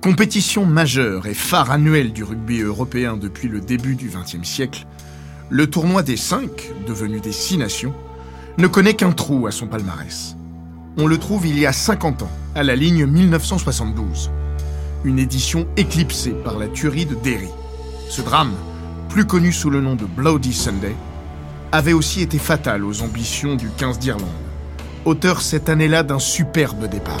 Compétition majeure et phare annuel du rugby européen depuis le début du XXe siècle, le tournoi des 5, devenu des 6 nations, ne connaît qu'un trou à son palmarès. On le trouve il y a 50 ans, à la ligne 1972. Une édition éclipsée par la tuerie de Derry. Ce drame, plus connu sous le nom de Bloody Sunday, avait aussi été fatal aux ambitions du 15 d'Irlande, auteur cette année-là d'un superbe départ.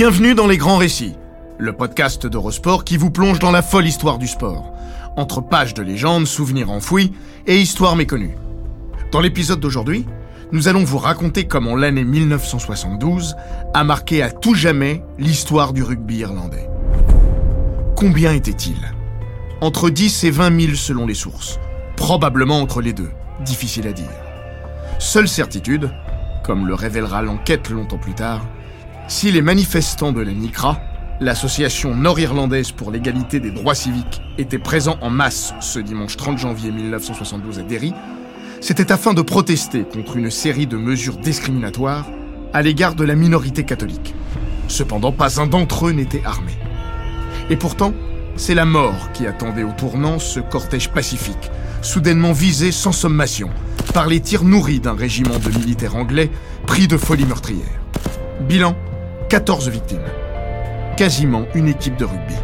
Bienvenue dans Les Grands Récits, le podcast d'Eurosport qui vous plonge dans la folle histoire du sport, entre pages de légendes, souvenirs enfouis et histoires méconnues. Dans l'épisode d'aujourd'hui, nous allons vous raconter comment l'année 1972 a marqué à tout jamais l'histoire du rugby irlandais. Combien était-il? Entre 10 et 20 000 selon les sources. Probablement entre les deux. Difficile à dire. Seule certitude, comme le révélera l'enquête longtemps plus tard, si les manifestants de la NICRA, l'association nord-irlandaise pour l'égalité des droits civiques, étaient présents en masse ce dimanche 30 janvier 1972 à Derry, c'était afin de protester contre une série de mesures discriminatoires à l'égard de la minorité catholique. Cependant, pas un d'entre eux n'était armé. Et pourtant, c'est la mort qui attendait au tournant ce cortège pacifique, soudainement visé sans sommation par les tirs nourris d'un régiment de militaires anglais pris de folie meurtrière. Bilan 14 victimes. Quasiment une équipe de rugby.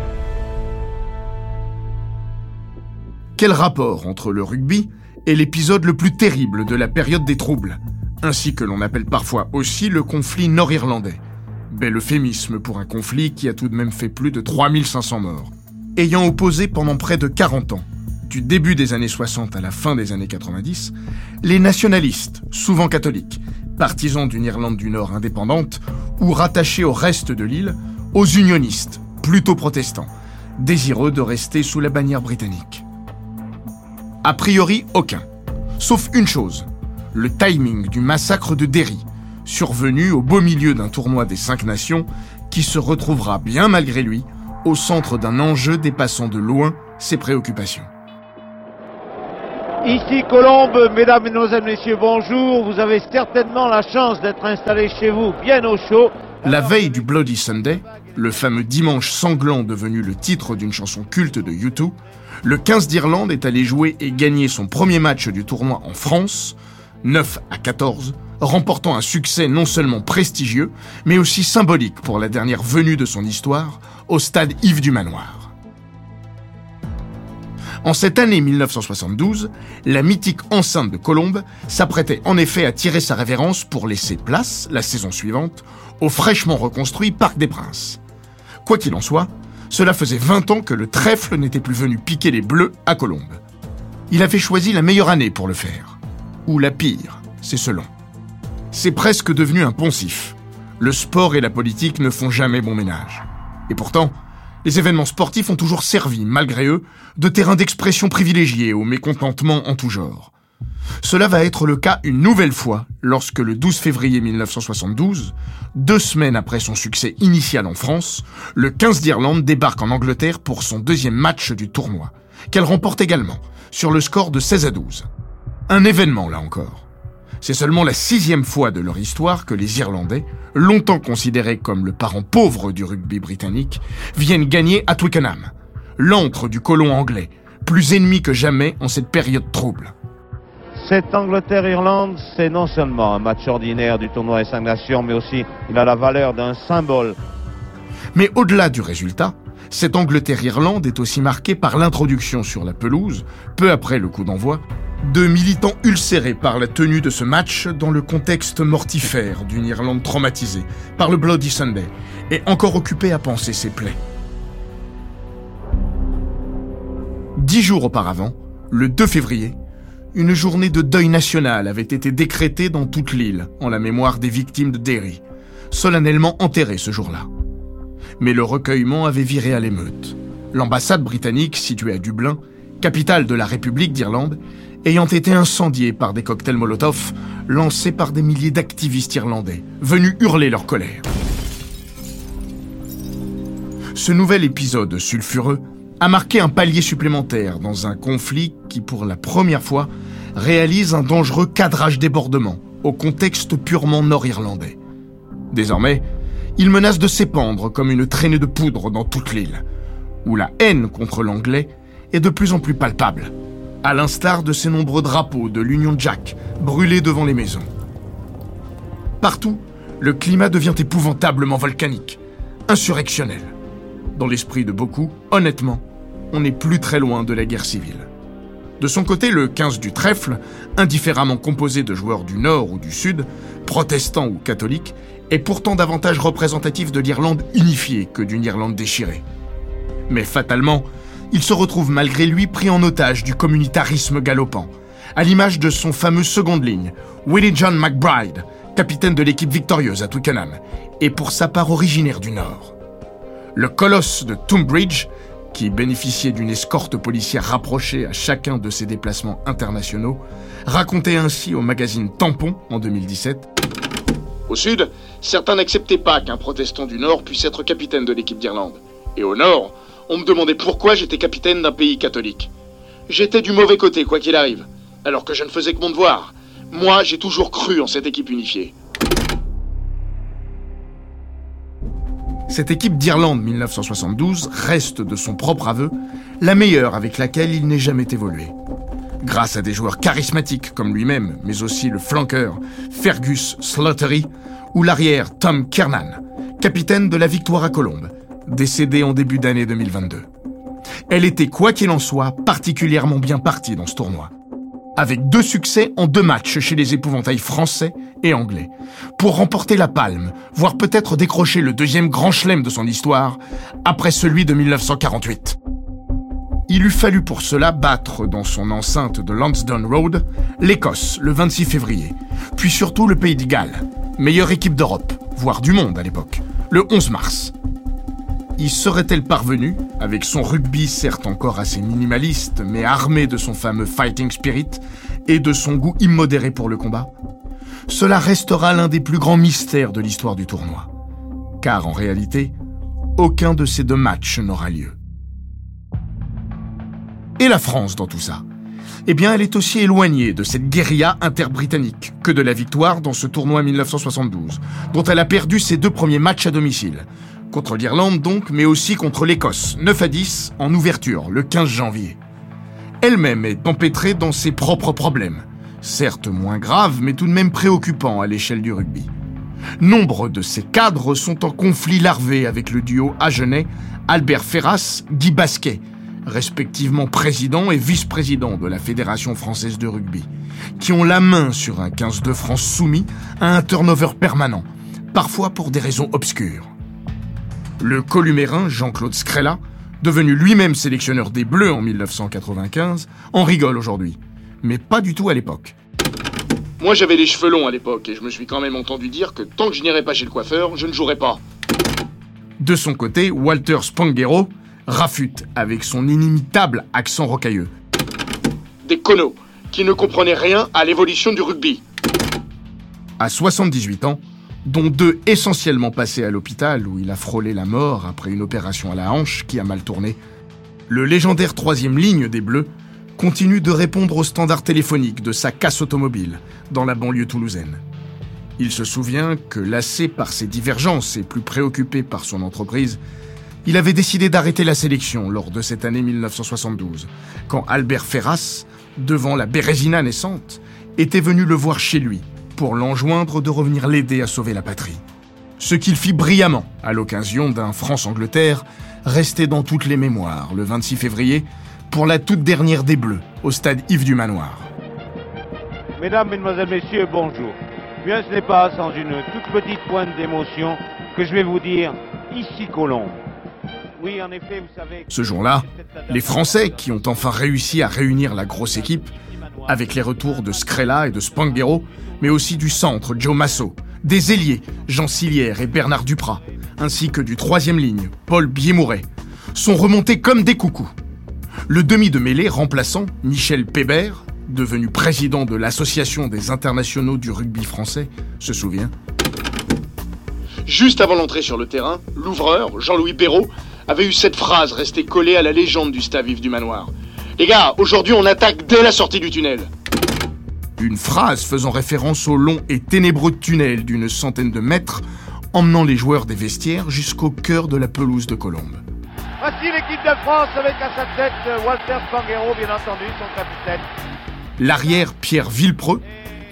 Quel rapport entre le rugby et l'épisode le plus terrible de la période des troubles, ainsi que l'on appelle parfois aussi le conflit nord-irlandais? Bel euphémisme pour un conflit qui a tout de même fait plus de 3500 morts, ayant opposé pendant près de 40 ans, du début des années 60 à la fin des années 90, les nationalistes, souvent catholiques, partisans d'une Irlande du Nord indépendante ou rattachés au reste de l'île, aux unionistes, plutôt protestants, désireux de rester sous la bannière britannique. A priori, aucun. Sauf une chose, le timing du massacre de Derry, survenu au beau milieu d'un tournoi des cinq nations qui se retrouvera bien malgré lui au centre d'un enjeu dépassant de loin ses préoccupations. Ici Colombe, mesdames, mesdemoiselles, messieurs, bonjour. Vous avez certainement la chance d'être installé chez vous bien au chaud. La veille du Bloody Sunday, le fameux dimanche sanglant devenu le titre d'une chanson culte de U2, le 15 d'Irlande est allé jouer et gagner son premier match du tournoi en France, 9 à 14, remportant un succès non seulement prestigieux, mais aussi symbolique pour la dernière venue de son histoire au stade Yves du Manoir. En cette année 1972, la mythique enceinte de Colombe s'apprêtait en effet à tirer sa révérence pour laisser place, la saison suivante, au fraîchement reconstruit Parc des Princes. Quoi qu'il en soit, cela faisait 20 ans que le trèfle n'était plus venu piquer les Bleus à Colombe. Il avait choisi la meilleure année pour le faire. Ou la pire, c'est selon. C'est presque devenu un poncif. Le sport et la politique ne font jamais bon ménage. Et pourtant, les événements sportifs ont toujours servi, malgré eux, de terrain d'expression privilégié au mécontentement en tout genre. Cela va être le cas une nouvelle fois lorsque le 12 février 1972, deux semaines après son succès initial en France, le 15 d'Irlande débarque en Angleterre pour son deuxième match du tournoi, qu'elle remporte également, sur le score de 16 à 12. Un événement là encore. C'est seulement la sixième fois de leur histoire que les Irlandais, longtemps considérés comme le parent pauvre du rugby britannique, viennent gagner à Twickenham, l'encre du colon anglais, plus ennemi que jamais en cette période trouble. Cette Angleterre-Irlande, c'est non seulement un match ordinaire du tournoi des cinq nations, mais aussi il a la valeur d'un symbole. Mais au-delà du résultat, cette Angleterre-Irlande est aussi marquée par l'introduction sur la pelouse, peu après le coup d'envoi, de militants ulcérés par la tenue de ce match dans le contexte mortifère d'une Irlande traumatisée par le Bloody Sunday et encore occupée à penser ses plaies. Dix jours auparavant, le 2 février, une journée de deuil national avait été décrétée dans toute l'île en la mémoire des victimes de Derry, solennellement enterrées ce jour-là. Mais le recueillement avait viré à l'émeute. L'ambassade britannique, située à Dublin, capitale de la République d'Irlande, ayant été incendiée par des cocktails Molotov lancés par des milliers d'activistes irlandais, venus hurler leur colère. Ce nouvel épisode sulfureux a marqué un palier supplémentaire dans un conflit qui, pour la première fois, réalise un dangereux cadrage débordement au contexte purement nord-irlandais. Désormais, il menace de s'épandre comme une traînée de poudre dans toute l'île, où la haine contre l'anglais est de plus en plus palpable, à l'instar de ces nombreux drapeaux de l'Union Jack brûlés devant les maisons. Partout, le climat devient épouvantablement volcanique, insurrectionnel. Dans l'esprit de beaucoup, honnêtement, on n'est plus très loin de la guerre civile. De son côté, le 15 du trèfle, indifféremment composé de joueurs du Nord ou du Sud, protestants ou catholiques, est pourtant davantage représentatif de l'Irlande unifiée que d'une Irlande déchirée. Mais fatalement, il se retrouve malgré lui pris en otage du communautarisme galopant, à l'image de son fameux seconde ligne, Willie John McBride, capitaine de l'équipe victorieuse à Twickenham, et pour sa part originaire du Nord. Le colosse de Tunbridge, qui bénéficiait d'une escorte policière rapprochée à chacun de ses déplacements internationaux, racontait ainsi au magazine Tampon en 2017 Au Sud, certains n'acceptaient pas qu'un protestant du Nord puisse être capitaine de l'équipe d'Irlande. Et au Nord, on me demandait pourquoi j'étais capitaine d'un pays catholique. J'étais du mauvais côté, quoi qu'il arrive, alors que je ne faisais que mon devoir. Moi, j'ai toujours cru en cette équipe unifiée. Cette équipe d'Irlande 1972 reste, de son propre aveu, la meilleure avec laquelle il n'ait jamais évolué. Grâce à des joueurs charismatiques comme lui-même, mais aussi le flanqueur Fergus Slattery ou l'arrière Tom Kernan, capitaine de la Victoire à Colombe, décédé en début d'année 2022. Elle était, quoi qu'il en soit, particulièrement bien partie dans ce tournoi avec deux succès en deux matchs chez les épouvantails français et anglais, pour remporter la palme, voire peut-être décrocher le deuxième grand chelem de son histoire, après celui de 1948. Il eut fallu pour cela battre dans son enceinte de Lansdowne Road l'Écosse le 26 février, puis surtout le Pays de Galles, meilleure équipe d'Europe, voire du monde à l'époque, le 11 mars y serait-elle parvenue, avec son rugby certes encore assez minimaliste, mais armé de son fameux fighting spirit et de son goût immodéré pour le combat? Cela restera l'un des plus grands mystères de l'histoire du tournoi. Car en réalité, aucun de ces deux matchs n'aura lieu. Et la France dans tout ça? Eh bien, elle est aussi éloignée de cette guérilla interbritannique que de la victoire dans ce tournoi 1972, dont elle a perdu ses deux premiers matchs à domicile, Contre l'Irlande donc, mais aussi contre l'Écosse, 9 à 10 en ouverture, le 15 janvier. Elle-même est empêtrée dans ses propres problèmes, certes moins graves, mais tout de même préoccupants à l'échelle du rugby. Nombre de ses cadres sont en conflit larvé avec le duo agenais Albert Ferras, Guy Basquet, respectivement président et vice-président de la Fédération française de rugby, qui ont la main sur un 15 de France soumis à un turnover permanent, parfois pour des raisons obscures. Le columérin Jean-Claude Scrella, devenu lui-même sélectionneur des Bleus en 1995, en rigole aujourd'hui. Mais pas du tout à l'époque. Moi j'avais les cheveux longs à l'époque et je me suis quand même entendu dire que tant que je n'irai pas chez le coiffeur, je ne jouerai pas. De son côté, Walter Spanghero rafute avec son inimitable accent rocailleux. Des connos qui ne comprenaient rien à l'évolution du rugby. À 78 ans, dont deux essentiellement passés à l'hôpital où il a frôlé la mort après une opération à la hanche qui a mal tourné, le légendaire troisième ligne des Bleus continue de répondre aux standards téléphoniques de sa casse automobile dans la banlieue toulousaine. Il se souvient que, lassé par ses divergences et plus préoccupé par son entreprise, il avait décidé d'arrêter la sélection lors de cette année 1972, quand Albert Ferras, devant la Bérésina naissante, était venu le voir chez lui pour l'enjoindre de revenir l'aider à sauver la patrie. Ce qu'il fit brillamment à l'occasion d'un France-Angleterre resté dans toutes les mémoires le 26 février pour la toute dernière des Bleus au stade Yves du Manoir. Mesdames, Mesdemoiselles, Messieurs, bonjour. Bien, ce n'est pas sans une toute petite pointe d'émotion que je vais vous dire ici Colombe. Ce jour-là, les Français, qui ont enfin réussi à réunir la grosse équipe, avec les retours de Scrella et de Spanghero, mais aussi du centre Joe Masso, des ailiers Jean Silière et Bernard Duprat, ainsi que du troisième ligne Paul Biémouret, sont remontés comme des coucous. Le demi de mêlée remplaçant Michel Pébert, devenu président de l'Association des internationaux du rugby français, se souvient. Juste avant l'entrée sur le terrain, l'ouvreur, Jean-Louis Perrault, avait eu cette phrase restée collée à la légende du stade vif du manoir. Les gars, aujourd'hui on attaque dès la sortie du tunnel. Une phrase faisant référence au long et ténébreux tunnel d'une centaine de mètres, emmenant les joueurs des vestiaires jusqu'au cœur de la pelouse de Colombe. Voici l'équipe de France avec à sa tête Walter Spanghero, bien entendu, son capitaine. L'arrière Pierre Villepreux,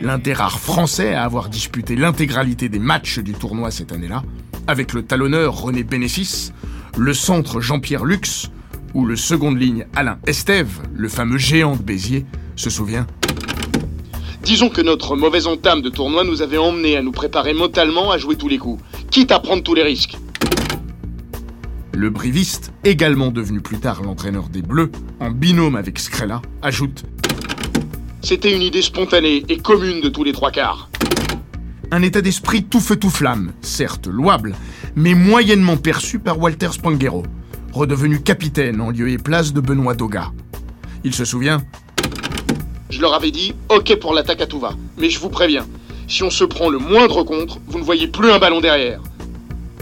l'un des rares Français à avoir disputé l'intégralité des matchs du tournoi cette année-là, avec le talonneur René Bénéfice, le centre Jean-Pierre Lux, ou le seconde ligne Alain Estève, le fameux géant de Béziers, se souvient Disons que notre mauvaise entame de tournoi nous avait emmenés à nous préparer mentalement à jouer tous les coups, quitte à prendre tous les risques. Le briviste, également devenu plus tard l'entraîneur des Bleus, en binôme avec Scrella, ajoute C'était une idée spontanée et commune de tous les trois quarts. Un état d'esprit tout feu tout flamme, certes louable, mais moyennement perçu par Walter Spanghero, redevenu capitaine en lieu et place de Benoît Doga. Il se souvient Je leur avais dit OK pour l'attaque à tout va, mais je vous préviens, si on se prend le moindre contre, vous ne voyez plus un ballon derrière.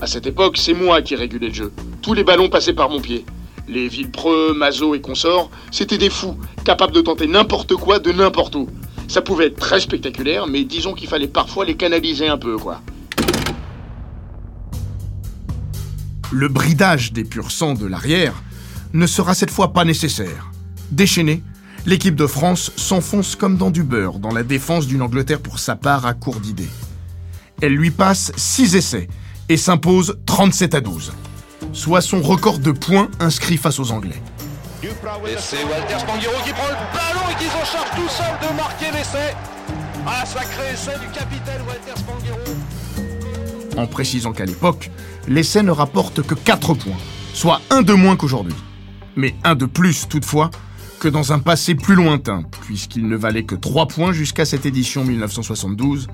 À cette époque, c'est moi qui régulais le jeu. Tous les ballons passaient par mon pied. Les Villepreux, Mazo et consorts, c'était des fous, capables de tenter n'importe quoi de n'importe où. Ça pouvait être très spectaculaire, mais disons qu'il fallait parfois les canaliser un peu, quoi. Le bridage des purs sangs de l'arrière ne sera cette fois pas nécessaire. Déchaînée, l'équipe de France s'enfonce comme dans du beurre dans la défense d'une Angleterre pour sa part à court d'idées. Elle lui passe 6 essais et s'impose 37 à 12, soit son record de points inscrit face aux Anglais. Et c'est Walter qui prend le ballon et qui s'en charge tout seul de marquer l'essai. Ah, sacré essai du capitaine Walter Spanghero. En précisant qu'à l'époque, l'essai ne rapporte que 4 points, soit un de moins qu'aujourd'hui. Mais un de plus, toutefois, que dans un passé plus lointain, puisqu'il ne valait que 3 points jusqu'à cette édition 1972,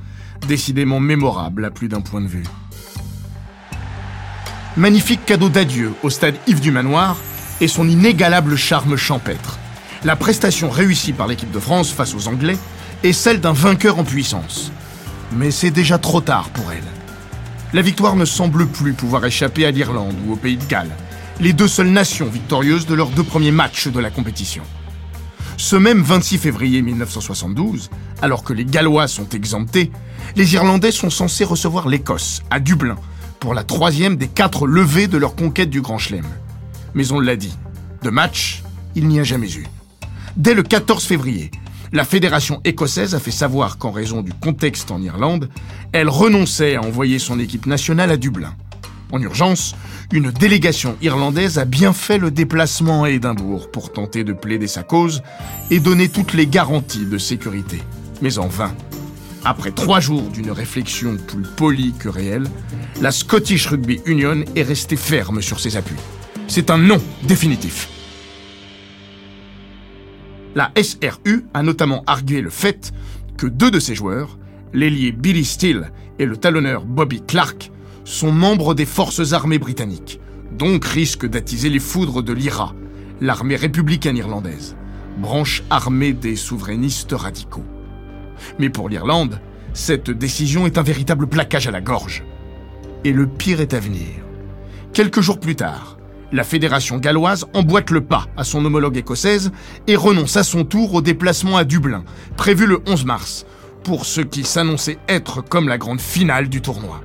décidément mémorable à plus d'un point de vue. Magnifique cadeau d'adieu au stade Yves du Manoir et son inégalable charme champêtre. La prestation réussie par l'équipe de France face aux Anglais est celle d'un vainqueur en puissance. Mais c'est déjà trop tard pour elle. La victoire ne semble plus pouvoir échapper à l'Irlande ou au Pays de Galles, les deux seules nations victorieuses de leurs deux premiers matchs de la compétition. Ce même 26 février 1972, alors que les Gallois sont exemptés, les Irlandais sont censés recevoir l'Écosse, à Dublin, pour la troisième des quatre levées de leur conquête du Grand Chelem. Mais on l'a dit, de match, il n'y a jamais eu. Dès le 14 février, la fédération écossaise a fait savoir qu'en raison du contexte en Irlande, elle renonçait à envoyer son équipe nationale à Dublin. En urgence, une délégation irlandaise a bien fait le déplacement à Édimbourg pour tenter de plaider sa cause et donner toutes les garanties de sécurité. Mais en vain. Après trois jours d'une réflexion plus polie que réelle, la Scottish Rugby Union est restée ferme sur ses appuis. C'est un non définitif. La SRU a notamment argué le fait que deux de ses joueurs, l'ailier Billy Steele et le talonneur Bobby Clark, sont membres des forces armées britanniques, donc risquent d'attiser les foudres de l'IRA, l'armée républicaine irlandaise, branche armée des souverainistes radicaux. Mais pour l'Irlande, cette décision est un véritable plaquage à la gorge. Et le pire est à venir. Quelques jours plus tard, la fédération galloise emboîte le pas à son homologue écossaise et renonce à son tour au déplacement à Dublin, prévu le 11 mars, pour ce qui s'annonçait être comme la grande finale du tournoi.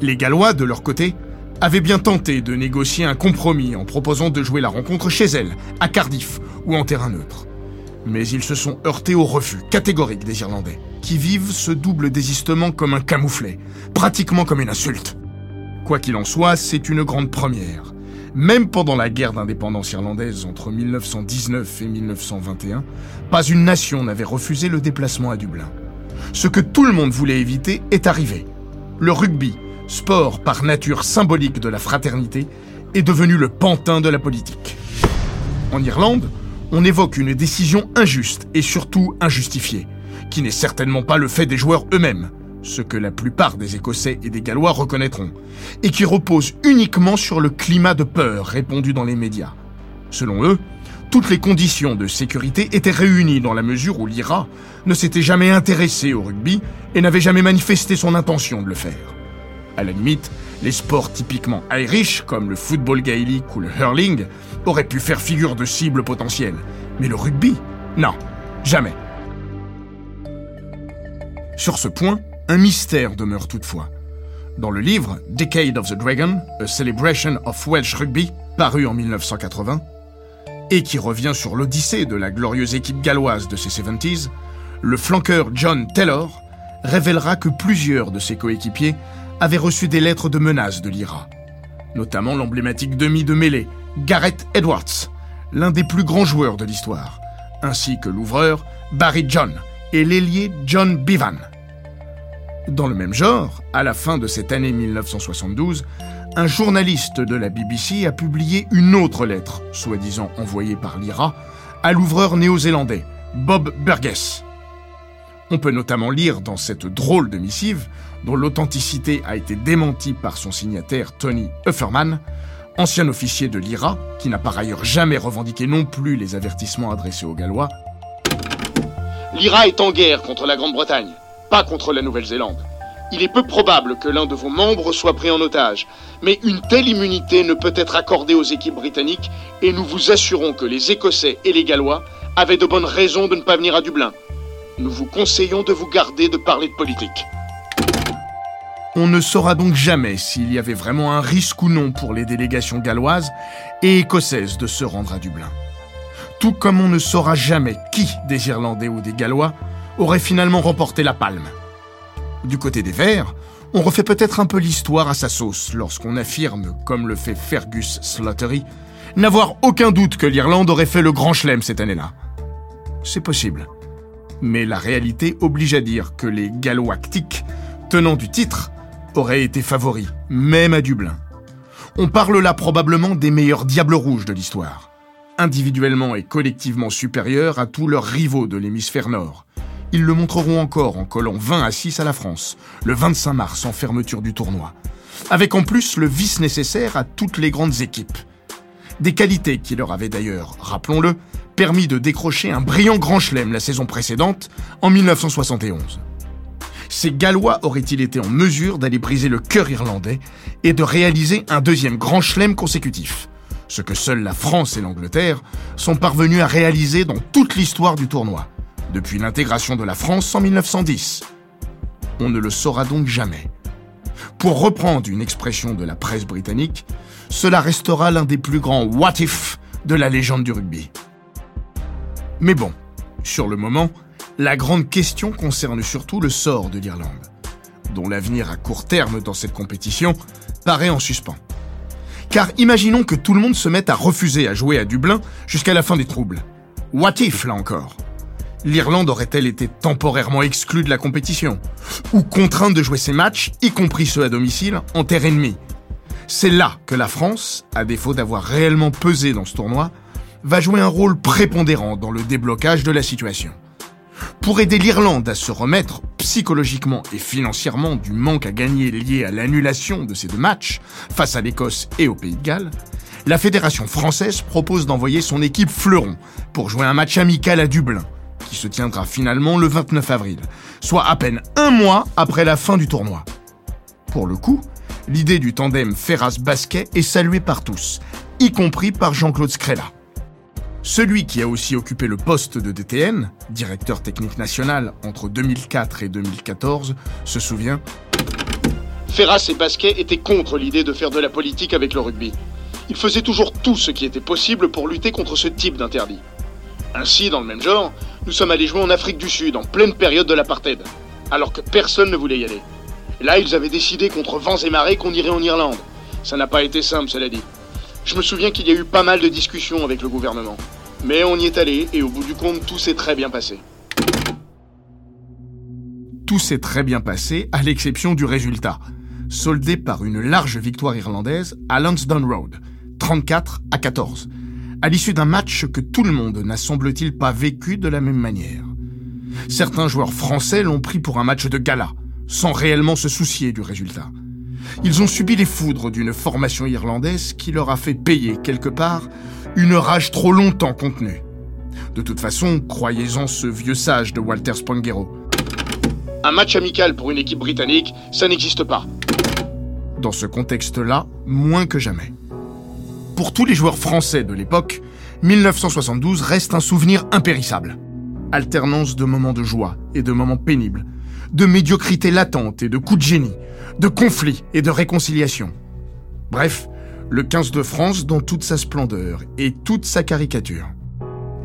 Les Gallois, de leur côté, avaient bien tenté de négocier un compromis en proposant de jouer la rencontre chez elles, à Cardiff ou en terrain neutre. Mais ils se sont heurtés au refus catégorique des Irlandais, qui vivent ce double désistement comme un camouflet, pratiquement comme une insulte. Quoi qu'il en soit, c'est une grande première. Même pendant la guerre d'indépendance irlandaise entre 1919 et 1921, pas une nation n'avait refusé le déplacement à Dublin. Ce que tout le monde voulait éviter est arrivé. Le rugby, sport par nature symbolique de la fraternité, est devenu le pantin de la politique. En Irlande, on évoque une décision injuste et surtout injustifiée, qui n'est certainement pas le fait des joueurs eux-mêmes, ce que la plupart des Écossais et des Gallois reconnaîtront, et qui repose uniquement sur le climat de peur répandu dans les médias. Selon eux, toutes les conditions de sécurité étaient réunies dans la mesure où l'IRA ne s'était jamais intéressé au rugby et n'avait jamais manifesté son intention de le faire. À la limite, les sports typiquement irish, comme le football gaélique ou le hurling, auraient pu faire figure de cible potentielle. Mais le rugby Non, jamais. Sur ce point, un mystère demeure toutefois. Dans le livre Decade of the Dragon, A Celebration of Welsh Rugby, paru en 1980, et qui revient sur l'odyssée de la glorieuse équipe galloise de ces 70s, le flanqueur John Taylor révélera que plusieurs de ses coéquipiers avaient reçu des lettres de menaces de l'IRA, notamment l'emblématique demi de mêlée, Gareth Edwards, l'un des plus grands joueurs de l'histoire, ainsi que l'ouvreur Barry John et l'ailier John Bevan. Dans le même genre, à la fin de cette année 1972, un journaliste de la BBC a publié une autre lettre, soi-disant envoyée par l'IRA, à l'ouvreur néo-zélandais, Bob Burgess. On peut notamment lire dans cette drôle de missive, dont l'authenticité a été démentie par son signataire Tony Ufferman, ancien officier de l'IRA, qui n'a par ailleurs jamais revendiqué non plus les avertissements adressés aux Gallois. L'IRA est en guerre contre la Grande-Bretagne pas contre la Nouvelle-Zélande. Il est peu probable que l'un de vos membres soit pris en otage, mais une telle immunité ne peut être accordée aux équipes britanniques et nous vous assurons que les Écossais et les Gallois avaient de bonnes raisons de ne pas venir à Dublin. Nous vous conseillons de vous garder de parler de politique. On ne saura donc jamais s'il y avait vraiment un risque ou non pour les délégations galloises et écossaises de se rendre à Dublin. Tout comme on ne saura jamais qui des Irlandais ou des Gallois aurait finalement remporté la palme. Du côté des Verts, on refait peut-être un peu l'histoire à sa sauce lorsqu'on affirme, comme le fait Fergus Slattery, n'avoir aucun doute que l'Irlande aurait fait le grand chelem cette année-là. C'est possible. Mais la réalité oblige à dire que les Galloactiques, tenants du titre, auraient été favoris, même à Dublin. On parle là probablement des meilleurs diables rouges de l'histoire, individuellement et collectivement supérieurs à tous leurs rivaux de l'hémisphère nord, ils le montreront encore en collant 20 à 6 à la France, le 25 mars en fermeture du tournoi. Avec en plus le vice nécessaire à toutes les grandes équipes. Des qualités qui leur avaient d'ailleurs, rappelons-le, permis de décrocher un brillant grand chelem la saison précédente, en 1971. Ces Gallois auraient-ils été en mesure d'aller briser le cœur irlandais et de réaliser un deuxième grand chelem consécutif? Ce que seules la France et l'Angleterre sont parvenus à réaliser dans toute l'histoire du tournoi depuis l'intégration de la France en 1910. On ne le saura donc jamais. Pour reprendre une expression de la presse britannique, cela restera l'un des plus grands what if de la légende du rugby. Mais bon, sur le moment, la grande question concerne surtout le sort de l'Irlande, dont l'avenir à court terme dans cette compétition paraît en suspens. Car imaginons que tout le monde se mette à refuser à jouer à Dublin jusqu'à la fin des troubles. What if, là encore? l'Irlande aurait-elle été temporairement exclue de la compétition Ou contrainte de jouer ses matchs, y compris ceux à domicile, en terre ennemie? C'est là que la France, à défaut d'avoir réellement pesé dans ce tournoi, va jouer un rôle prépondérant dans le déblocage de la situation. Pour aider l'Irlande à se remettre psychologiquement et financièrement du manque à gagner lié à l'annulation de ces deux matchs face à l'Écosse et au Pays de Galles, la Fédération française propose d'envoyer son équipe fleuron pour jouer un match amical à Dublin, qui se tiendra finalement le 29 avril, soit à peine un mois après la fin du tournoi. Pour le coup, l'idée du tandem Ferras-Basquet est saluée par tous, y compris par Jean-Claude Scrella. Celui qui a aussi occupé le poste de DTN, directeur technique national entre 2004 et 2014, se souvient Ferras et Basquet étaient contre l'idée de faire de la politique avec le rugby. Ils faisaient toujours tout ce qui était possible pour lutter contre ce type d'interdit. Ainsi, dans le même genre, nous sommes allés jouer en Afrique du Sud en pleine période de l'apartheid, alors que personne ne voulait y aller. Là, ils avaient décidé contre vents et marées qu'on irait en Irlande. Ça n'a pas été simple, cela dit. Je me souviens qu'il y a eu pas mal de discussions avec le gouvernement. Mais on y est allé et au bout du compte, tout s'est très bien passé. Tout s'est très bien passé, à l'exception du résultat, soldé par une large victoire irlandaise à Lansdowne Road, 34 à 14, à l'issue d'un match que tout le monde n'a semble-t-il pas vécu de la même manière. Certains joueurs français l'ont pris pour un match de gala, sans réellement se soucier du résultat. Ils ont subi les foudres d'une formation irlandaise qui leur a fait payer quelque part une rage trop longtemps contenue. De toute façon, croyez-en ce vieux sage de Walter Spangero. Un match amical pour une équipe britannique, ça n'existe pas. Dans ce contexte-là, moins que jamais. Pour tous les joueurs français de l'époque, 1972 reste un souvenir impérissable. Alternance de moments de joie et de moments pénibles, de médiocrité latente et de coups de génie, de conflits et de réconciliation. Bref, le 15 de France dans toute sa splendeur et toute sa caricature.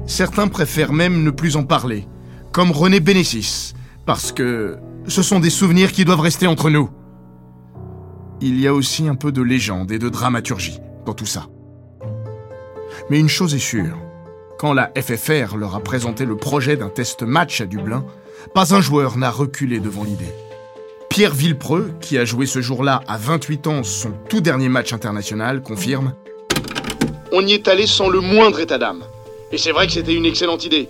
Certains préfèrent même ne plus en parler, comme René Bénécis, parce que ce sont des souvenirs qui doivent rester entre nous. Il y a aussi un peu de légende et de dramaturgie dans tout ça. Mais une chose est sûre, quand la FFR leur a présenté le projet d'un test match à Dublin, pas un joueur n'a reculé devant l'idée. Pierre Villepreux, qui a joué ce jour-là à 28 ans son tout dernier match international, confirme On y est allé sans le moindre état d'âme. Et c'est vrai que c'était une excellente idée.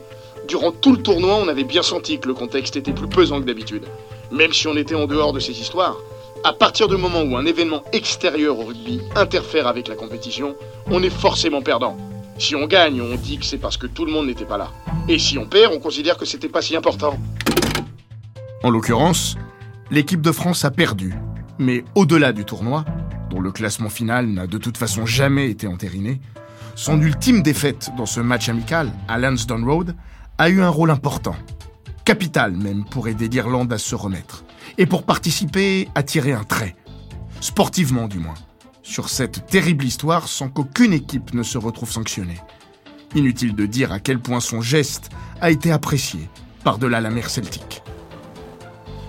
Durant tout le tournoi, on avait bien senti que le contexte était plus pesant que d'habitude. Même si on était en dehors de ces histoires, à partir du moment où un événement extérieur au rugby interfère avec la compétition, on est forcément perdant. Si on gagne, on dit que c'est parce que tout le monde n'était pas là. Et si on perd, on considère que c'était pas si important. En l'occurrence, l'équipe de France a perdu. Mais au-delà du tournoi, dont le classement final n'a de toute façon jamais été entériné, son ultime défaite dans ce match amical à Lansdowne Road a eu un rôle important, capital même pour aider l'Irlande à se remettre, et pour participer à tirer un trait, sportivement du moins, sur cette terrible histoire sans qu'aucune équipe ne se retrouve sanctionnée. Inutile de dire à quel point son geste a été apprécié par-delà la mer Celtique.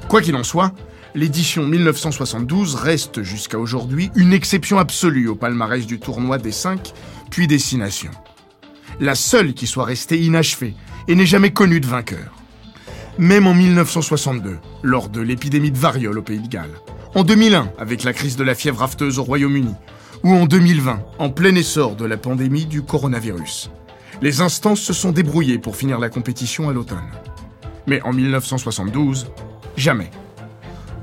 Quoi qu'il en soit, l'édition 1972 reste jusqu'à aujourd'hui une exception absolue au palmarès du tournoi des 5 puis des 6 nations. La seule qui soit restée inachevée et n'ait jamais connu de vainqueur. Même en 1962, lors de l'épidémie de variole au Pays de Galles, en 2001 avec la crise de la fièvre afteuse au Royaume-Uni, ou en 2020 en plein essor de la pandémie du coronavirus. Les instances se sont débrouillées pour finir la compétition à l'automne. Mais en 1972, jamais.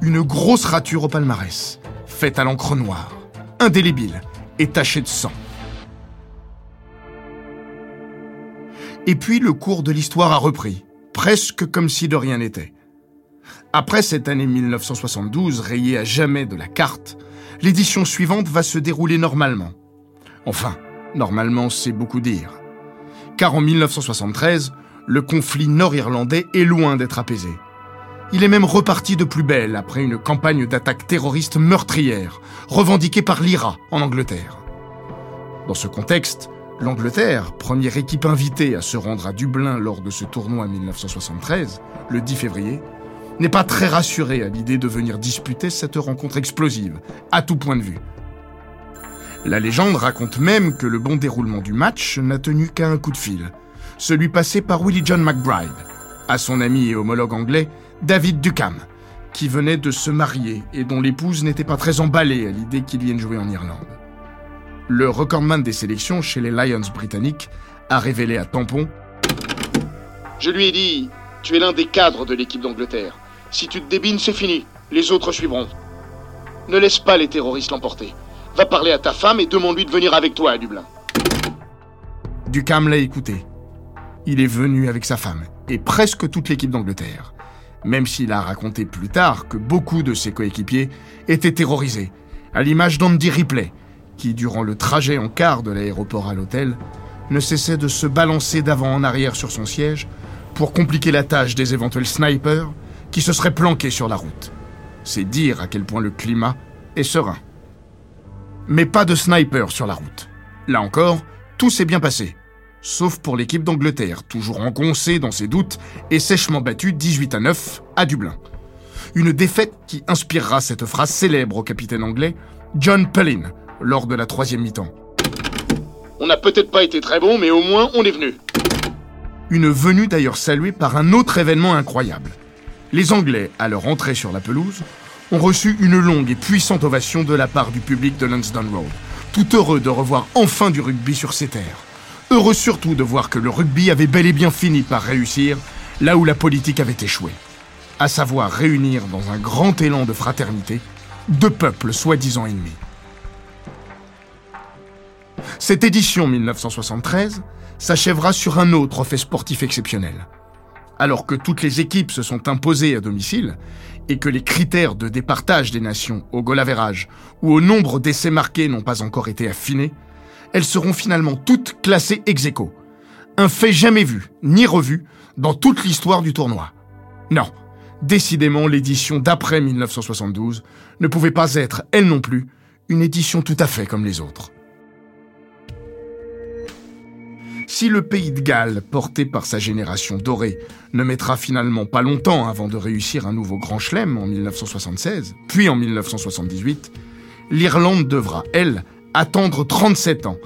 Une grosse rature au palmarès, faite à l'encre noire, indélébile et tachée de sang. Et puis le cours de l'histoire a repris, presque comme si de rien n'était. Après cette année 1972 rayée à jamais de la carte, l'édition suivante va se dérouler normalement. Enfin, normalement c'est beaucoup dire. Car en 1973, le conflit nord-irlandais est loin d'être apaisé. Il est même reparti de plus belle après une campagne d'attaques terroristes meurtrières, revendiquée par l'IRA en Angleterre. Dans ce contexte, l'Angleterre, première équipe invitée à se rendre à Dublin lors de ce tournoi 1973, le 10 février, n'est pas très rassurée à l'idée de venir disputer cette rencontre explosive, à tout point de vue. La légende raconte même que le bon déroulement du match n'a tenu qu'à un coup de fil, celui passé par Willie John McBride, à son ami et homologue anglais David Ducam, qui venait de se marier et dont l'épouse n'était pas très emballée à l'idée qu'il vienne jouer en Irlande. Le recordman des sélections chez les Lions britanniques a révélé à Tampon Je lui ai dit Tu es l'un des cadres de l'équipe d'Angleterre. Si tu te débines, c'est fini. Les autres suivront. Ne laisse pas les terroristes l'emporter. Va parler à ta femme et demande-lui de venir avec toi à Dublin. Ducam l'a écouté. Il est venu avec sa femme et presque toute l'équipe d'Angleterre même s'il a raconté plus tard que beaucoup de ses coéquipiers étaient terrorisés, à l'image d'Andy Ripley, qui, durant le trajet en car de l'aéroport à l'hôtel, ne cessait de se balancer d'avant en arrière sur son siège pour compliquer la tâche des éventuels snipers qui se seraient planqués sur la route. C'est dire à quel point le climat est serein. Mais pas de snipers sur la route. Là encore, tout s'est bien passé. sauf pour l'équipe d'Angleterre, toujours engoncée dans ses doutes et sèchement battue 18 à 9 à Dublin. Une défaite qui inspirera cette phrase célèbre au capitaine anglais John Pellin lors de la troisième mi-temps. On n'a peut-être pas été très bon, mais au moins on est venu. Une venue d'ailleurs saluée par un autre événement incroyable. Les Anglais, à leur entrée sur la pelouse, ont reçu une longue et puissante ovation de la part du public de Lansdowne Road, tout heureux de revoir enfin du rugby sur ces terres. Heureux surtout de voir que le rugby avait bel et bien fini par réussir là où la politique avait échoué, à savoir réunir dans un grand élan de fraternité deux peuples soi-disant ennemis. Cette édition 1973 s'achèvera sur un autre fait sportif exceptionnel. Alors que toutes les équipes se sont imposées à domicile et que les critères de départage des nations au goal ou au nombre d'essais marqués n'ont pas encore été affinés, elles seront finalement toutes classées ex aequo. Un fait jamais vu, ni revu, dans toute l'histoire du tournoi. Non, décidément l'édition d'après 1972 ne pouvait pas être, elle non plus, une édition tout à fait comme les autres. Si le pays de Galles, porté par sa génération dorée, ne mettra finalement pas longtemps avant de réussir un nouveau grand chelem en 1976, puis en 1978, l'Irlande devra, elle, attendre 37 ans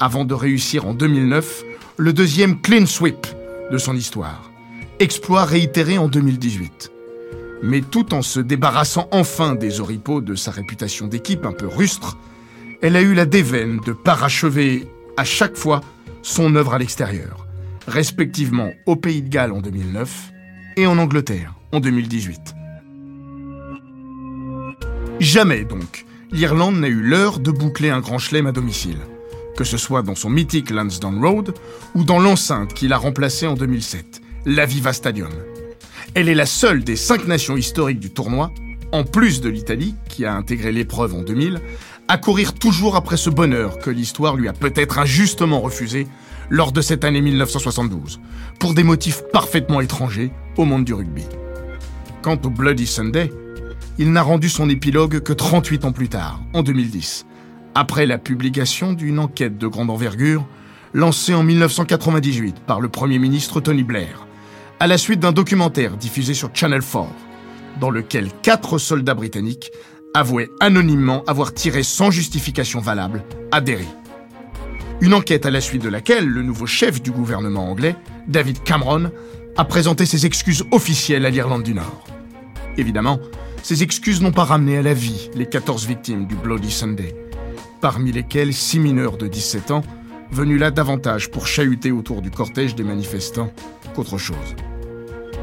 avant de réussir en 2009 le deuxième clean sweep de son histoire. Exploit réitéré en 2018. Mais tout en se débarrassant enfin des oripeaux de sa réputation d'équipe un peu rustre, elle a eu la déveine de parachever à chaque fois son œuvre à l'extérieur, respectivement au Pays de Galles en 2009 et en Angleterre en 2018. Jamais donc, l'Irlande n'a eu l'heure de boucler un grand chelem à domicile, que ce soit dans son mythique Lansdowne Road ou dans l'enceinte qu'il a remplacée en 2007, l'Aviva Stadium. Elle est la seule des cinq nations historiques du tournoi, en plus de l'Italie, qui a intégré l'épreuve en 2000, à courir toujours après ce bonheur que l'histoire lui a peut-être injustement refusé lors de cette année 1972, pour des motifs parfaitement étrangers au monde du rugby. Quant au Bloody Sunday, il n'a rendu son épilogue que 38 ans plus tard, en 2010, après la publication d'une enquête de grande envergure lancée en 1998 par le Premier ministre Tony Blair, à la suite d'un documentaire diffusé sur Channel 4, dans lequel quatre soldats britanniques avouait anonymement avoir tiré sans justification valable à Derry. Une enquête à la suite de laquelle le nouveau chef du gouvernement anglais, David Cameron, a présenté ses excuses officielles à l'Irlande du Nord. Évidemment, ces excuses n'ont pas ramené à la vie les 14 victimes du Bloody Sunday, parmi lesquelles 6 mineurs de 17 ans, venus là davantage pour chahuter autour du cortège des manifestants qu'autre chose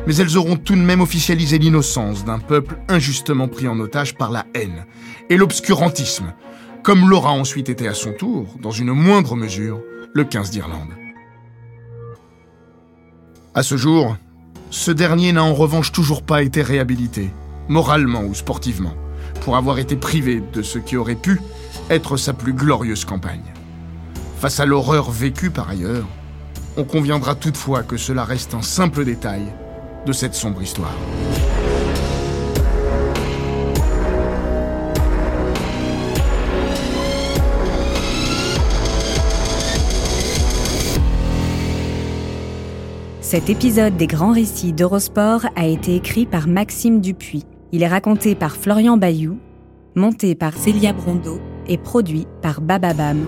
mais elles auront tout de même officialisé l'innocence d'un peuple injustement pris en otage par la haine et l'obscurantisme, comme l'aura ensuite été à son tour, dans une moindre mesure, le 15 d'Irlande. À ce jour, ce dernier n'a en revanche toujours pas été réhabilité, moralement ou sportivement, pour avoir été privé de ce qui aurait pu être sa plus glorieuse campagne. Face à l'horreur vécue par ailleurs, on conviendra toutefois que cela reste un simple détail de cette sombre histoire. Cet épisode des grands récits d'Eurosport a été écrit par Maxime Dupuis. Il est raconté par Florian Bayou, monté par Célia Brondeau et produit par Bababam,